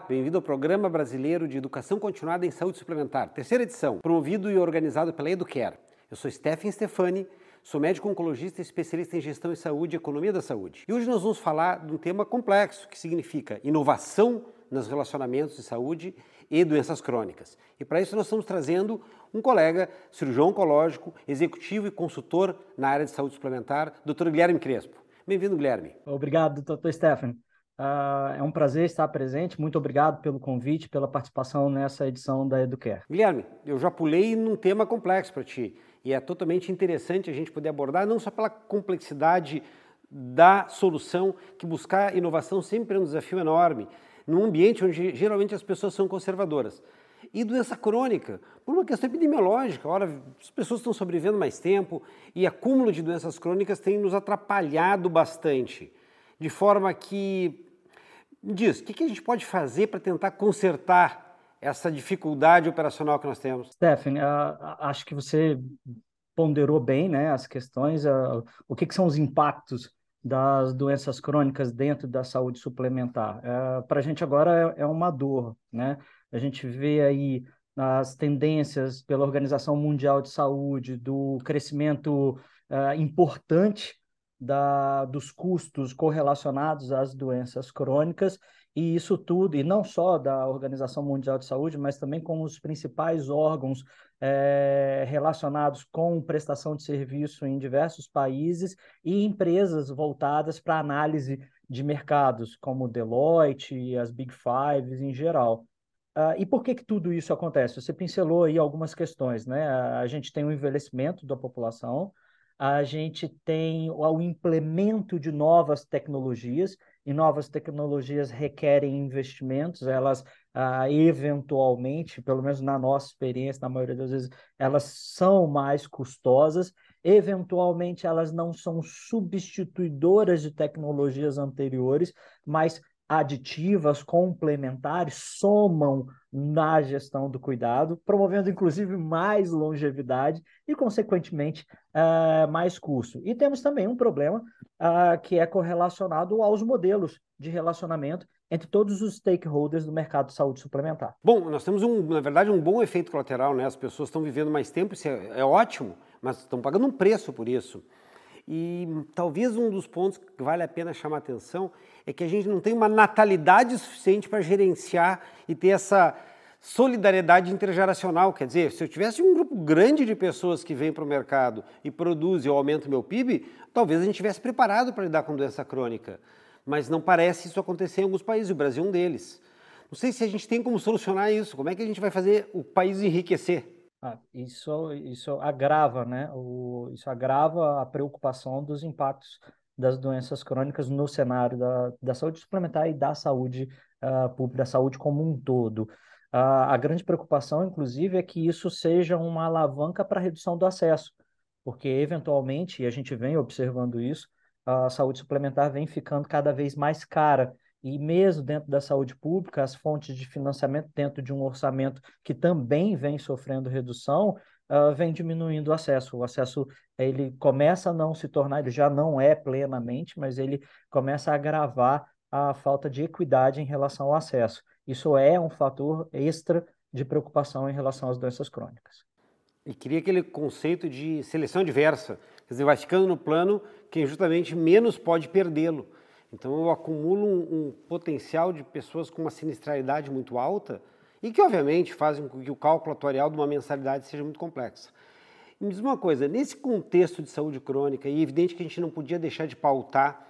Bem-vindo ao Programa Brasileiro de Educação Continuada em Saúde Suplementar, terceira edição, promovido e organizado pela Educare. Eu sou Stephen Stefani, sou médico oncologista e especialista em gestão em saúde e economia da saúde. E hoje nós vamos falar de um tema complexo que significa inovação nos relacionamentos de saúde e doenças crônicas. E para isso nós estamos trazendo um colega, cirurgião oncológico, executivo e consultor na área de saúde suplementar, Dr. Guilherme Crespo. Bem-vindo, Guilherme. Obrigado, Dr. Stephen. Uh, é um prazer estar presente. Muito obrigado pelo convite, pela participação nessa edição da Educare. Guilherme, eu já pulei num tema complexo para ti e é totalmente interessante a gente poder abordar, não só pela complexidade da solução, que buscar inovação sempre é um desafio enorme, num ambiente onde geralmente as pessoas são conservadoras. E doença crônica, por uma questão epidemiológica, ora, as pessoas estão sobrevivendo mais tempo e acúmulo de doenças crônicas tem nos atrapalhado bastante. De forma que diz, o que, a gente pode fazer para tentar consertar essa dificuldade operacional que nós temos? Stephanie, acho que você ponderou bem né, as questões, o que, que são os impactos das doenças crônicas dentro da saúde suplementar. É, para a gente agora é, é, uma dor, né? A gente vê aí as tendências pela Organização Mundial de Saúde do crescimento uh, importante da, dos custos correlacionados às doenças crônicas, e isso tudo, e não só da Organização Mundial de Saúde, mas também com os principais órgãos é, relacionados com prestação de serviço em diversos países e empresas voltadas para análise de mercados, como Deloitte e as Big Fives em geral. Uh, e por que, que tudo isso acontece? Você pincelou aí algumas questões, né? A gente tem o um envelhecimento da população, a gente tem o implemento de novas tecnologias, e novas tecnologias requerem investimentos, elas ah, eventualmente, pelo menos na nossa experiência, na maioria das vezes, elas são mais custosas, eventualmente elas não são substituidoras de tecnologias anteriores, mas aditivas, complementares, somam na gestão do cuidado, promovendo inclusive mais longevidade e, consequentemente, uh, mais custo. E temos também um problema uh, que é correlacionado aos modelos de relacionamento entre todos os stakeholders do mercado de saúde suplementar. Bom, nós temos, um, na verdade, um bom efeito colateral, né? As pessoas estão vivendo mais tempo, isso é, é ótimo, mas estão pagando um preço por isso. E talvez um dos pontos que vale a pena chamar atenção é que a gente não tem uma natalidade suficiente para gerenciar e ter essa solidariedade intergeracional. Quer dizer, se eu tivesse um grupo grande de pessoas que vêm para o mercado e produzem e eu aumento meu PIB, talvez a gente estivesse preparado para lidar com doença crônica. Mas não parece isso acontecer em alguns países, o Brasil é um deles. Não sei se a gente tem como solucionar isso. Como é que a gente vai fazer o país enriquecer? Ah, isso, isso agrava, né? O, isso agrava a preocupação dos impactos das doenças crônicas no cenário da, da saúde suplementar e da saúde uh, pública, da saúde como um todo. Uh, a grande preocupação, inclusive, é que isso seja uma alavanca para a redução do acesso, porque, eventualmente, e a gente vem observando isso, a saúde suplementar vem ficando cada vez mais cara e mesmo dentro da saúde pública, as fontes de financiamento dentro de um orçamento que também vem sofrendo redução, uh, vem diminuindo o acesso. O acesso ele começa a não se tornar, ele já não é plenamente, mas ele começa a agravar a falta de equidade em relação ao acesso. Isso é um fator extra de preocupação em relação às doenças crônicas. E queria aquele conceito de seleção diversa, quer dizer, vai ficando no plano quem justamente menos pode perdê-lo. Então eu acumulo um, um, potencial de pessoas com uma sinistralidade muito alta e que obviamente fazem com que o cálculo atuarial de uma mensalidade seja muito complexa. E me diz uma coisa, nesse contexto de saúde crônica, e é evidente que a gente não podia deixar de pautar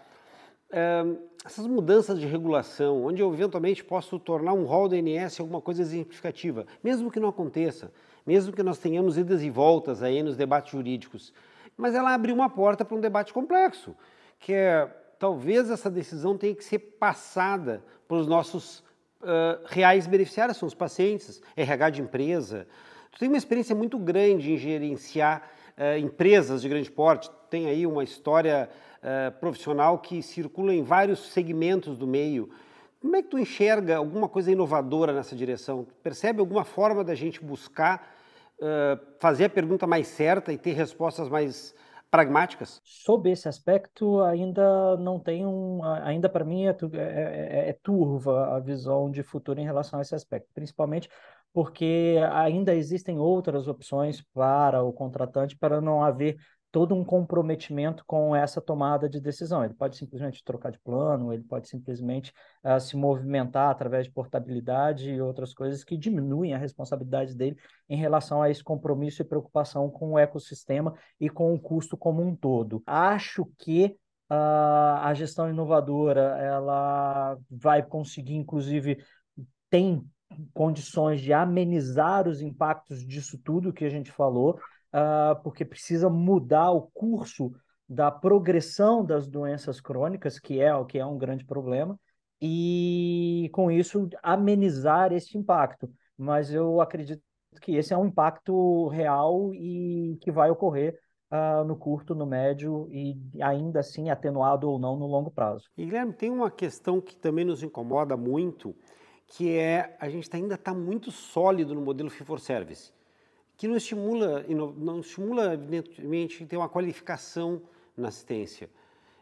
uh, essas mudanças de regulação, onde eu eventualmente posso tornar um rol da ANS alguma coisa exemplificativa, mesmo que não aconteça, mesmo que nós tenhamos idas e voltas aí nos debates jurídicos, mas ela abre uma porta para um debate complexo, que é talvez essa decisão tenha que ser passada para os nossos uh, reais beneficiários, são os pacientes, RH de empresa. Tu tem uma experiência muito grande em gerenciar uh, empresas de grande porte, tem aí uma história uh, profissional que circula em vários segmentos do meio. Como é que tu enxerga alguma coisa inovadora nessa direção? percebe alguma forma da gente buscar fazer a pergunta mais certa e ter respostas mais pragmáticas? Sob esse aspecto, ainda não tem um. Ainda para mim é, é, é, é, turva a visão de futuro em relação a esse aspecto, principalmente porque ainda existem outras opções para o contratante para não haver todo um comprometimento com essa tomada de decisão. Ele pode simplesmente trocar de plano, ele pode simplesmente uh, se movimentar através de portabilidade e outras coisas que diminuem a responsabilidade dele em relação a esse compromisso e preocupação com o ecossistema e com o custo como um todo. Acho que uh, a gestão inovadora ela vai conseguir, inclusive, tem condições de amenizar os impactos disso tudo que a gente falou, uh, porque precisa mudar o curso da progressão das doenças crônicas, que é o que é um grande problema, e com isso amenizar esse impacto. Mas eu acredito que esse é um impacto real e que vai ocorrer uh, no curto, no médio e ainda assim atenuado ou não no longo prazo. E Guilherme, tem uma questão que também nos incomoda muito, que é a gente ainda está muito sólido no modelo fee for service que não estimula, não estimula evidentemente, ter uma qualificação na assistência.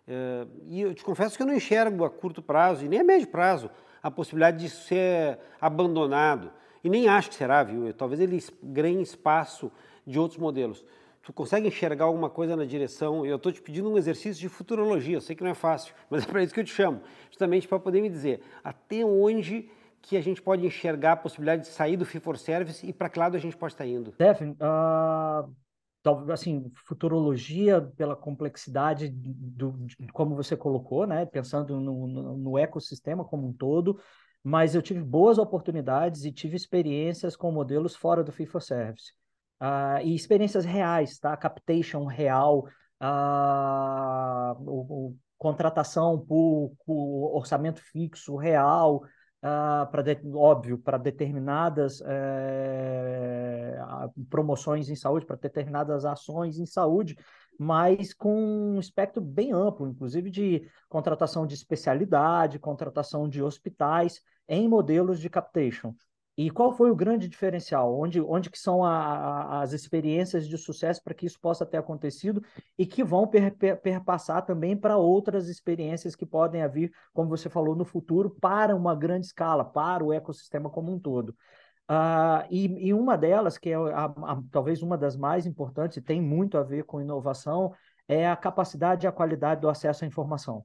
É, e eu te confesso que eu não enxergo a curto prazo e nem a médio prazo a possibilidade de ser abandonado. E nem acho que será, viu? Talvez ele ganhe espaço de outros modelos. Tu consegue enxergar alguma coisa na direção? Eu estou te pedindo um exercício de futurologia, eu sei que não é fácil, mas é para isso que eu te chamo, justamente para poder me dizer até onde que a gente pode enxergar a possibilidade de sair do fee for service e para que lado a gente pode estar indo? Stephen, uh, assim, futurologia pela complexidade do, como você colocou, né? Pensando no, no, no ecossistema como um todo, mas eu tive boas oportunidades e tive experiências com modelos fora do fee for service. Uh, e experiências reais, tá? Captation real, uh, o, o, contratação por, por orçamento fixo real, uh, para óbvio para determinadas é, promoções em saúde, para determinadas ações em saúde, mas com um espectro bem amplo, inclusive de contratação de especialidade, contratação de hospitais em modelos de captation. E qual foi o grande diferencial? Onde, onde que são a, a, as experiências de sucesso para que isso possa ter acontecido e que vão per, per, perpassar também para outras experiências que podem vir, como você falou, no futuro, para uma grande escala, para o ecossistema como um todo. Uh, e, e, uma delas, que é a, a, talvez uma das mais importantes e tem muito a ver com inovação, é a capacidade e a qualidade do acesso à informação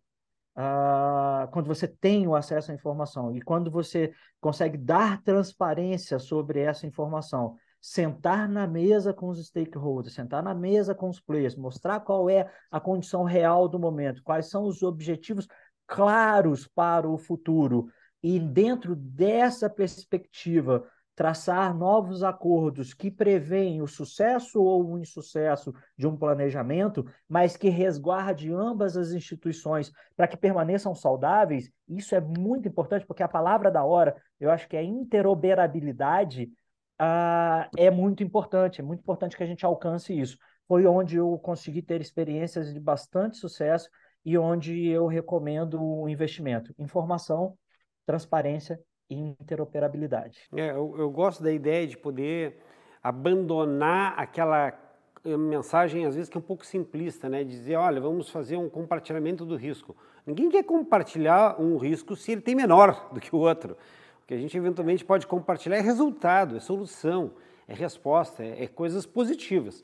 uh, quando você tem o acesso à informação e quando você consegue dar transparência sobre essa informação, sentar na mesa com os stakeholders, sentar na mesa com os players, mostrar qual é a condição real do momento, quais são os objetivos claros para o futuro. E dentro dessa perspectiva, traçar novos acordos que preveem o sucesso ou o insucesso de um planejamento, mas que resguarde ambas as instituições para que permaneçam saudáveis, isso é muito importante, porque a palavra da hora, eu acho que a interoperabilidade uh, é muito importante, é muito importante que a gente alcance isso. Foi onde eu consegui ter experiências de bastante sucesso e onde eu recomendo o investimento. Informação, transparência interoperabilidade. É, eu, eu gosto da ideia de poder abandonar aquela eh, mensagem, às vezes, que é um pouco simplista, né? Dizer, olha, vamos fazer um compartilhamento do risco. Ninguém quer compartilhar um risco se ele tem menor do que o outro. O que a gente eventualmente pode compartilhar é resultado, é solução, é resposta, é, é coisas positivas.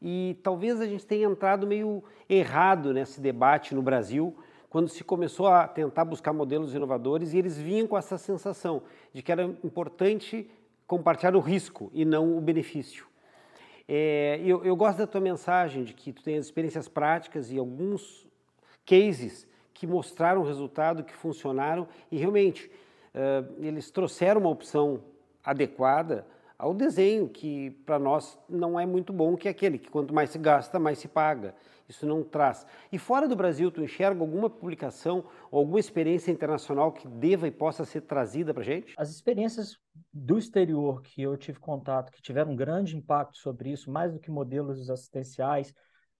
E talvez a gente tenha entrado meio errado nesse debate no Brasil, quando se começou a tentar buscar modelos inovadores e eles vinham com essa sensação de que era importante compartilhar o risco e não o benefício. É, eu, eu, gosto da tua mensagem de que tu tens experiências práticas e alguns cases que mostraram resultado, que funcionaram e realmente uh, eles trouxeram uma opção adequada ao desenho que para nós não é muito bom, que é aquele que quanto mais se gasta, mais se paga isso não traz. E fora do Brasil, tu enxerga alguma publicação ou alguma experiência internacional que deva e possa ser trazida para gente? As experiências do exterior que eu tive contato, que tiveram um grande impacto sobre isso, mais do que modelos assistenciais,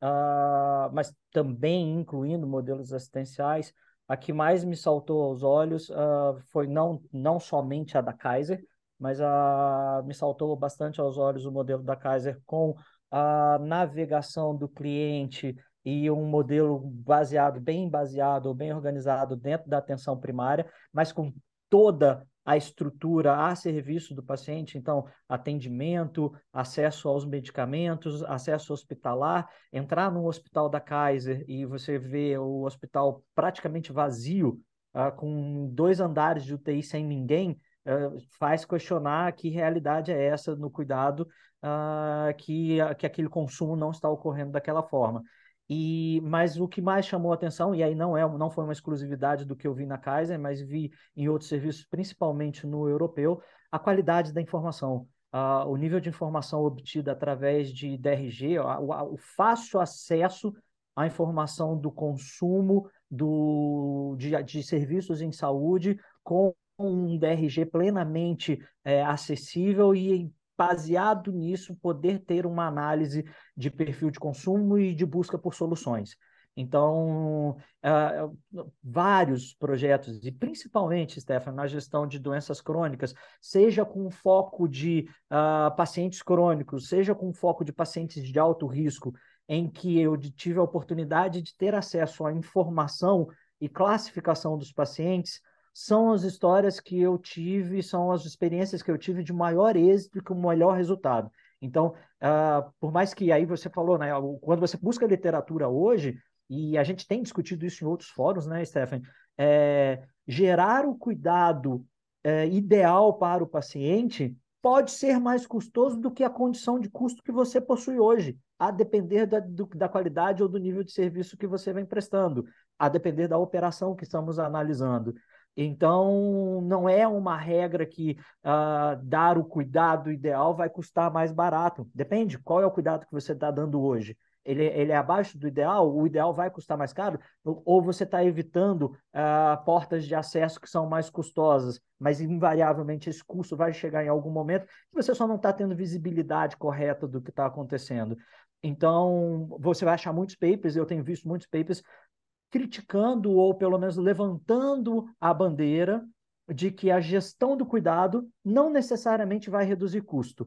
uh, mas também incluindo modelos assistenciais, a que mais me saltou aos olhos uh, foi não, não somente a da Kaiser, mas a, me saltou bastante aos olhos o modelo da Kaiser com a navegação do cliente e um modelo baseado, bem baseado, bem organizado dentro da atenção primária, mas com toda a estrutura a serviço do paciente, então atendimento, acesso aos medicamentos, acesso hospitalar, entrar no hospital da Kaiser e você vê o hospital praticamente vazio, uh, com dois andares de UTI sem ninguém, uh, faz questionar que realidade é essa no cuidado uh, que, que aquele consumo não está ocorrendo daquela forma. E, mas o que mais chamou atenção, e aí não, é, não foi uma exclusividade do que eu vi na Kaiser, mas vi em outros serviços, principalmente no europeu, a qualidade da informação. Uh, o nível de informação obtida através de DRG, o, o fácil acesso à informação do consumo do, de, de serviços em saúde com um DRG plenamente é, acessível e baseado nisso, poder ter uma análise de perfil de consumo e de busca por soluções. Então, uh, vários projetos, e principalmente, Stefan, na gestão de doenças crônicas, seja com foco de uh, pacientes crônicos, seja com foco de pacientes de alto risco, em que eu tive a oportunidade de ter acesso à informação e classificação dos pacientes, são as histórias que eu tive, são as experiências que eu tive de maior êxito e com melhor resultado. Então, uh, por mais que aí você falou, né, quando você busca literatura hoje, e a gente tem discutido isso em outros fóruns, né, Stephen, é, gerar o cuidado é, ideal para o paciente pode ser mais custoso do que a condição de custo que você possui hoje, a depender da, do, da qualidade ou do nível de serviço que você vem prestando, a depender da operação que estamos analisando. Então, não é uma regra que uh, dar o cuidado ideal vai custar mais barato. Depende, qual é o cuidado que você está dando hoje? Ele, ele, é abaixo do ideal? O ideal vai custar mais caro? Ou você está evitando uh, portas de acesso que são mais custosas, mas invariavelmente esse custo vai chegar em algum momento e você só não está tendo visibilidade correta do que está acontecendo. Então, você vai achar muitos papers, eu tenho visto muitos papers criticando ou pelo menos levantando a bandeira de que a gestão do cuidado não necessariamente vai reduzir custo.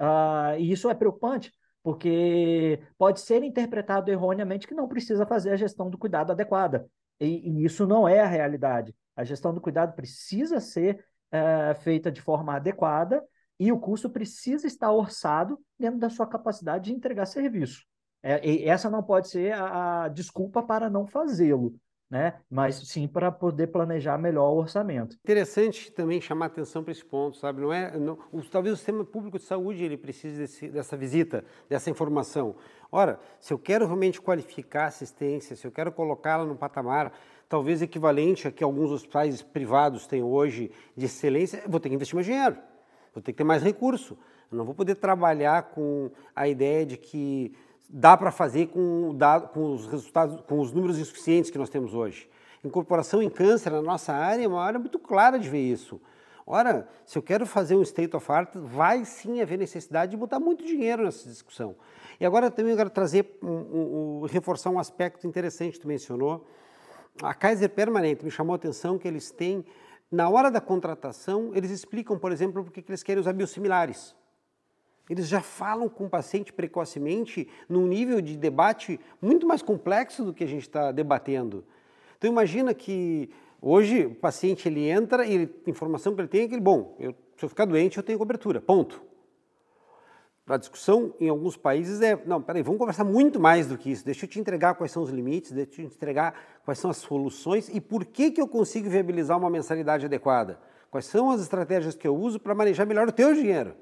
Uh, e isso é preocupante, porque pode ser interpretado erroneamente que não precisa fazer a gestão do cuidado adequada. E, e isso não é a realidade. A gestão do cuidado precisa ser uh, feita de forma adequada e o custo precisa estar orçado dentro da sua capacidade de entregar serviço. É, essa não pode ser a, a desculpa para não fazê-lo, né? mas sim para poder planejar melhor o orçamento. Interessante também chamar atenção para esse ponto, sabe? Não é, não, o, talvez o sistema público de saúde ele precise desse, dessa visita, dessa informação. Ora, se eu quero realmente qualificar a assistência, se eu quero colocá-la num patamar talvez equivalente a que alguns hospitais privados têm hoje de excelência, vou ter que investir mais dinheiro, vou ter que ter mais recurso. Eu não vou poder trabalhar com a ideia de que dá para fazer com, com, os resultados, com os números insuficientes que nós temos hoje. Incorporação em câncer na nossa área é uma área muito clara de ver isso. Ora, se eu quero fazer um state of art, vai sim haver necessidade de botar muito dinheiro nessa discussão. E agora também eu quero trazer, um, um, um, reforçar um aspecto interessante que tu mencionou. A Kaiser Permanente me chamou a atenção que eles têm, na hora da contratação, eles explicam, por exemplo, por que eles querem usar biosimilares. Eles já falam com o paciente precocemente num nível de debate muito mais complexo do que a gente está debatendo. Então imagina que hoje o paciente ele entra e a informação que ele tem é que, bom, eu, se eu ficar doente eu tenho cobertura, ponto. A discussão em alguns países é, não, peraí, vamos conversar muito mais do que isso. Deixa eu te entregar quais são os limites, deixa eu te entregar quais são as soluções e por que, que eu consigo viabilizar uma mensalidade adequada. Quais são as estratégias que eu uso para manejar melhor o teu dinheiro.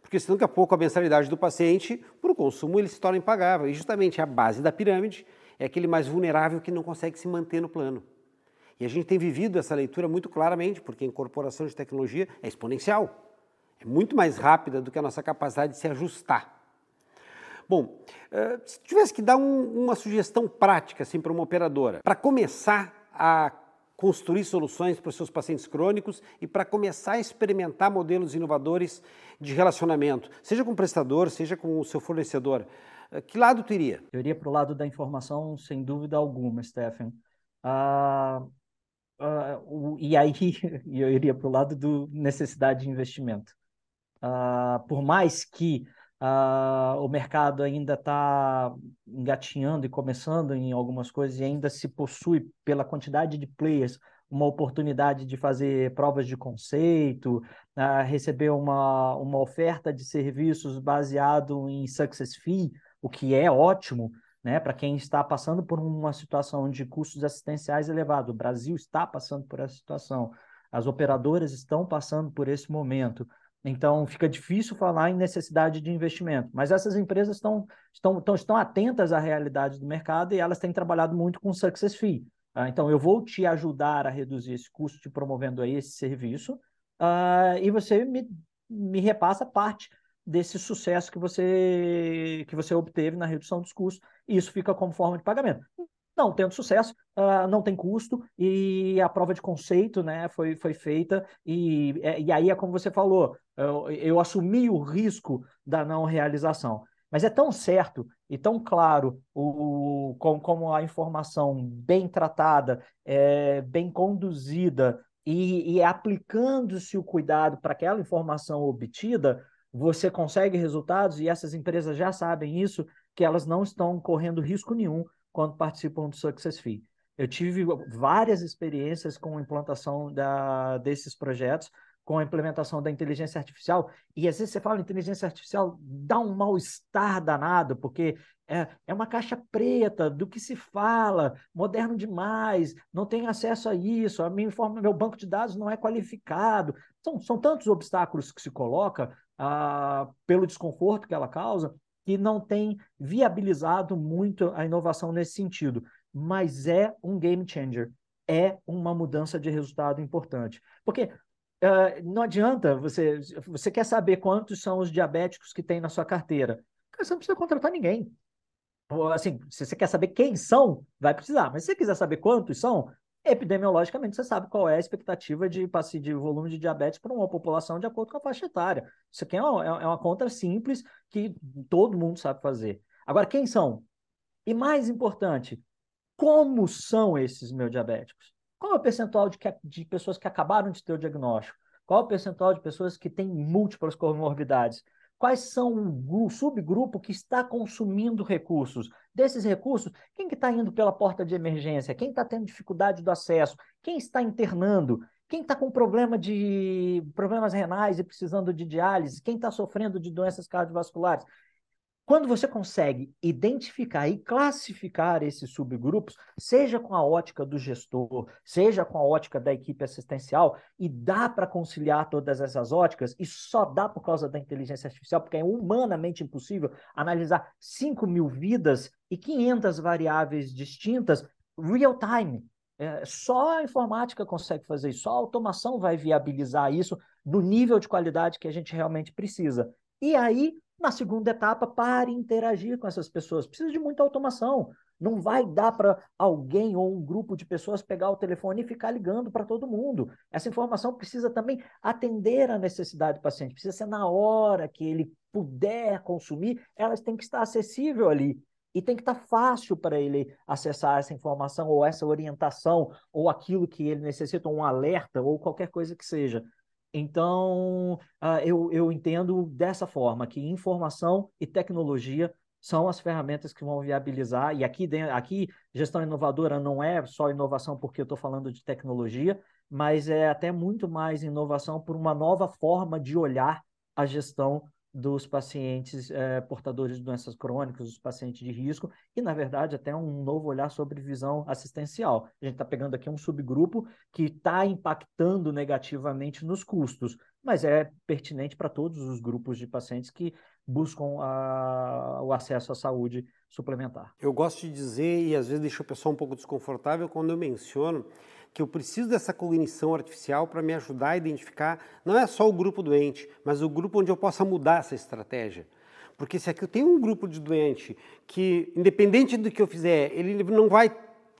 Porque senão daqui a pouco a mensalidade do paciente, para o consumo, ele se torna impagável. E justamente a base da pirâmide é aquele mais vulnerável que não consegue se manter no plano. E a gente tem vivido essa leitura muito claramente, porque a incorporação de tecnologia é exponencial. É muito mais rápida do que a nossa capacidade de se ajustar. Bom, eh, se tivesse que dar um, uma sugestão prática assim, para uma operadora, para começar a construir soluções para os seus pacientes crônicos e para começar a experimentar modelos inovadores de relacionamento, seja com o prestador, seja com o seu fornecedor. Eh, que lado tu iria? Eu iria para o lado da informação, sem dúvida alguma, Stephen. Ah, ah, o, e aí eu iria para o lado da necessidade de investimento. Ah, por mais que Uh, o mercado ainda está engatinhando e começando em algumas coisas e ainda se possui, pela quantidade de players, uma oportunidade de fazer provas de conceito, uh, receber uma, uma oferta de serviços baseado em success fee, o que é ótimo, né, para quem está passando por uma situação de custos assistenciais elevados. O Brasil está passando por essa situação. As operadoras estão passando por esse momento. Então, fica difícil falar em necessidade de investimento. Mas essas empresas estão, estão, estão, estão atentas à realidade do mercado e elas têm trabalhado muito com Success Fee. Uh, então, eu vou te ajudar a reduzir esse custo te promovendo aí esse serviço uh, e você me, me repassa parte desse sucesso que você, que você obteve na redução dos custos e isso fica como forma de pagamento. Não, tendo sucesso, uh, não tem custo e a prova de conceito né, foi, foi feita e, é, e aí é como você falou, eu, eu assumi o risco da não realização. Mas é tão certo e tão claro o, como, como a informação bem tratada, é, bem conduzida e, e aplicando-se o cuidado para aquela informação obtida, você consegue resultados e essas empresas já sabem isso, que elas não estão correndo risco nenhum quando participam do Success Fee. Eu tive várias experiências com a implantação da, desses projetos, com a implementação da inteligência artificial, e às vezes você fala inteligência artificial, dá um mal-estar danado, porque é, é uma caixa preta do que se fala, moderno demais, não tem acesso a isso, a minha informa, meu banco de dados não é qualificado. São, são tantos obstáculos que se coloca ah, pelo desconforto que ela causa, que não tem viabilizado muito a inovação nesse sentido, mas é um game changer, é uma mudança de resultado importante. Porque uh, não adianta você, você quer saber quantos são os diabéticos que tem na sua carteira. Você não precisa contratar ninguém. Assim, se você quer saber quem são, vai precisar. Mas se você quiser saber quantos são, epidemiologicamente você sabe qual é a expectativa de, de volume de diabetes para uma população de acordo com a faixa etária. Isso aqui é uma, é uma conta simples que todo mundo sabe fazer. Agora, quem são? E mais importante, como são esses meus diabéticos? Qual é o percentual de, que, de pessoas que acabaram de ter o diagnóstico? Qual é o percentual de pessoas que têm múltiplas comorbidades? Quais são o subgrupo que está consumindo recursos. Desses recursos, quem que está indo pela porta de emergência? Quem está tendo dificuldade do acesso? Quem está internando? Quem está com problema de problemas renais e precisando de diálise? Quem está sofrendo de doenças cardiovasculares? Quando você consegue identificar e classificar esses subgrupos, seja com a ótica do gestor, seja com a ótica da equipe assistencial, e dá para conciliar todas essas óticas, e só dá por causa da inteligência artificial, porque é humanamente impossível analisar 5 mil vidas e 500 variáveis distintas real time. É, só a informática consegue fazer isso, só a automação vai viabilizar isso no nível de qualidade que a gente realmente precisa. E aí na segunda etapa, pare interagir com essas pessoas. Precisa de muita automação. Não vai dar para alguém ou um grupo de pessoas pegar o telefone e ficar ligando para todo mundo. Essa informação precisa também atender a necessidade do paciente. Precisa ser na hora que ele puder consumir, elas têm que estar acessível ali. E tem que estar fácil para ele acessar essa informação ou essa orientação ou aquilo que ele necessita, um alerta ou qualquer coisa que seja. Então, uh, eu, eu entendo dessa forma que informação e tecnologia são as ferramentas que vão viabilizar, e aqui, aqui gestão inovadora não é só inovação porque eu estou falando de tecnologia, mas é até muito mais inovação por uma nova forma de olhar a gestão dos pacientes é, portadores de doenças crônicas, os pacientes de risco, e, na verdade, até um novo olhar sobre visão assistencial. A gente está pegando aqui um subgrupo que está impactando negativamente nos custos, mas é pertinente para todos os grupos de pacientes que buscam a, o acesso à saúde suplementar. Eu gosto de dizer, e às vezes deixa o pessoal um pouco desconfortável, quando eu menciono que eu preciso dessa cognição artificial para me ajudar a identificar não é só o grupo doente, mas o grupo onde eu possa mudar essa estratégia. Porque se aqui eu tenho um grupo de doente que, independente do que eu fizer, ele não vai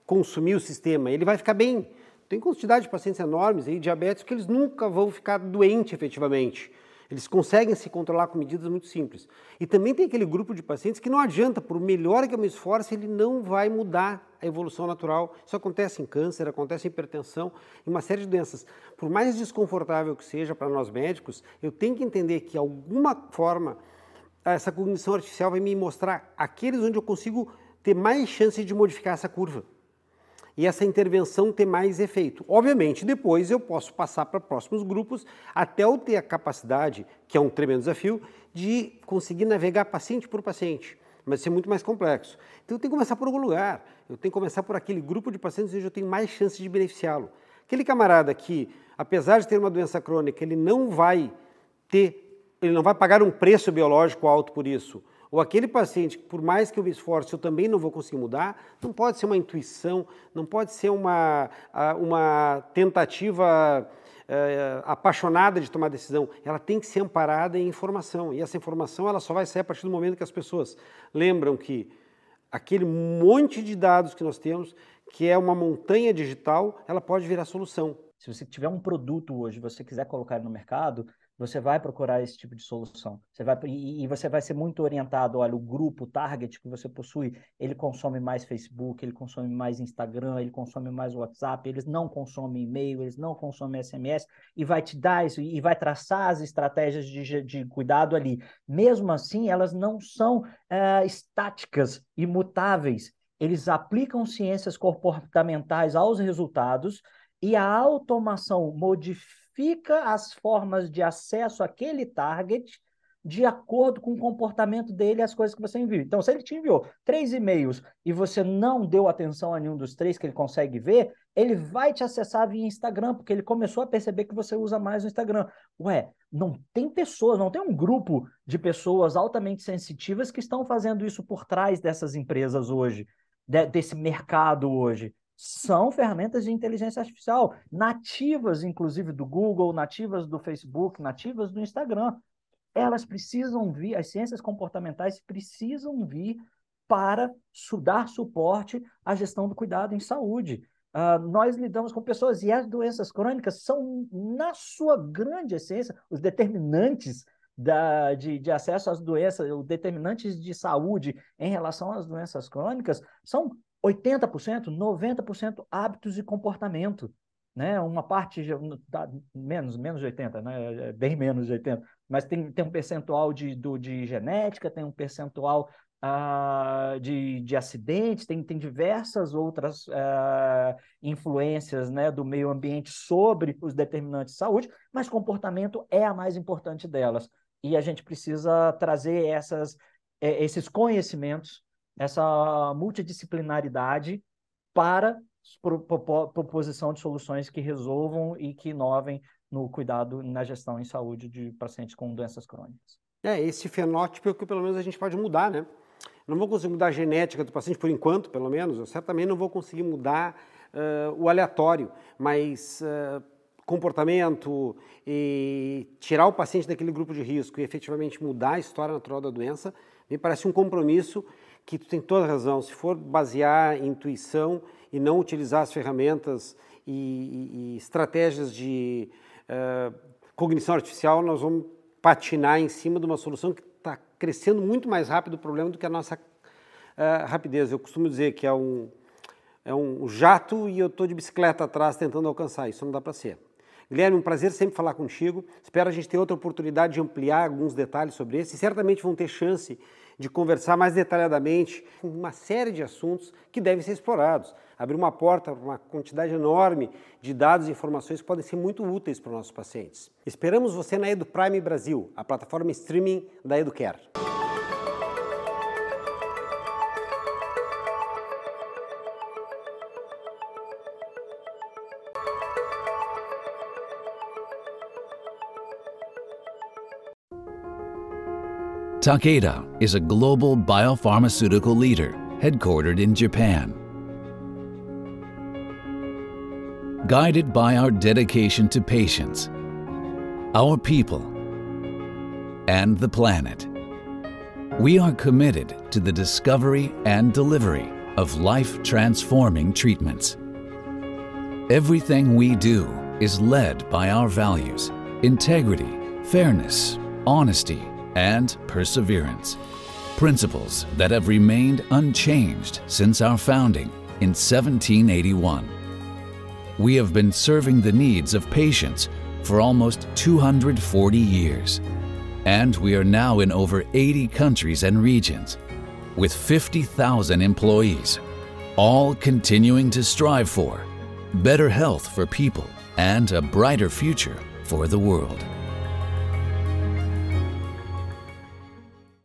consumir o sistema, ele vai ficar bem. Tem quantidade de pacientes enormes aí, diabéticos, que eles nunca vão ficar doentes efetivamente. Eles conseguem se controlar com medidas muito simples. E também tem aquele grupo de pacientes que não adianta, por melhor que eu me esforce, ele não vai mudar a evolução natural. Isso acontece em câncer, acontece em hipertensão, em uma série de doenças. Por mais desconfortável que seja para nós médicos, eu tenho que entender que, de alguma forma, essa cognição artificial vai me mostrar aqueles onde eu consigo ter mais chance de modificar essa curva e essa intervenção ter mais efeito. Obviamente, depois eu posso passar para próximos grupos até eu ter a capacidade, que é um tremendo desafio, de conseguir navegar paciente por paciente. Mas isso é muito mais complexo. Então eu tenho que começar por algum lugar. Eu tenho que começar por aquele grupo de pacientes onde eu tenho mais chance de beneficiá-lo. Aquele camarada que, apesar de ter uma doença crônica, ele não vai ter, ele não vai pagar um preço biológico alto por isso, ou aquele paciente, por mais que eu me esforce, eu também não vou conseguir mudar, não pode ser uma intuição, não pode ser uma, uma tentativa é, apaixonada de tomar decisão. Ela tem que ser amparada em informação. E essa informação ela só vai sair a partir do momento que as pessoas lembram que aquele monte de dados que nós temos, que é uma montanha digital, ela pode virar solução. Se você tiver um produto hoje, você quiser colocar no mercado, você vai procurar esse tipo de solução. Você vai, e, e, você vai ser muito orientado, olha, o grupo, o target que você possui, ele consome mais Facebook, ele consome mais Instagram, ele consome mais WhatsApp, eles não consomem e-mail, eles não consomem SMS, e vai te dar isso, e vai traçar as estratégias de, de cuidado ali. Mesmo assim, elas não são é, estáticas, imutáveis. Eles aplicam ciências comportamentais aos resultados, e a automação modifica modifica as formas de acesso àquele target de acordo com o comportamento dele e as coisas que você enviou. Então, se ele te enviou três e-mails e você não deu atenção a nenhum dos três que ele consegue ver, ele vai te acessar via Instagram, porque ele começou a perceber que você usa mais o Instagram. Ué, não tem pessoas, não tem um grupo de pessoas altamente sensitivas que estão fazendo isso por trás dessas empresas hoje, de, desse mercado hoje são ferramentas de inteligência artificial, nativas, inclusive, do Google, nativas do Facebook, nativas do Instagram. Elas precisam vir, as ciências comportamentais precisam vir para dar suporte à gestão do cuidado em saúde. Uh, nós lidamos com pessoas e as doenças crônicas são, na sua grande essência, os determinantes da, de, de, acesso às doenças, os determinantes de saúde em relação às doenças crônicas são 80%, 90% hábitos e comportamento. Né? Uma parte, menos, menos de 80, né? É bem menos de 80, mas tem, tem um percentual de, do, de genética, tem um percentual uh, de, de acidentes, tem, tem diversas outras uh, influências né, do meio ambiente sobre os determinantes de saúde, mas comportamento é a mais importante delas. E a gente precisa trazer essas, eh, esses conhecimentos essa multidisciplinaridade para proposição de soluções que resolvam e que inovem no cuidado na gestão em saúde de pacientes com doenças crônicas. É, esse fenótipo é que pelo menos a gente pode mudar, né? Não vou conseguir mudar a genética do paciente por enquanto, pelo menos. Eu certamente não vou conseguir mudar uh, o aleatório, mas uh, comportamento e tirar o paciente daquele grupo de risco e efetivamente mudar a história natural da doença, me parece um compromisso que tu tem toda razão. Se for basear em intuição e não utilizar as ferramentas e, e, e estratégias de uh, cognição artificial, nós vamos patinar em cima de uma solução que está crescendo muito mais rápido o problema do que a nossa uh, rapidez. Eu costumo dizer que é um, é um jato e eu estou de bicicleta atrás tentando alcançar. Isso não dá para ser. Guilherme, um prazer sempre falar contigo. Espero a gente ter outra oportunidade de ampliar alguns detalhes sobre esse. Certamente vão ter chance de conversar mais detalhadamente uma série de assuntos que devem ser explorados. Abrir uma porta para uma quantidade enorme de dados e informações que podem ser muito úteis para os nossos pacientes. Esperamos você na EduPrime Brasil, a plataforma streaming da Educare. Takeda is a global biopharmaceutical leader headquartered in Japan. Guided by our dedication to patients, our people, and the planet, we are committed to the discovery and delivery of life transforming treatments. Everything we do is led by our values integrity, fairness, honesty, and perseverance. Principles that have remained unchanged since our founding in 1781. We have been serving the needs of patients for almost 240 years. And we are now in over 80 countries and regions with 50,000 employees, all continuing to strive for better health for people and a brighter future for the world.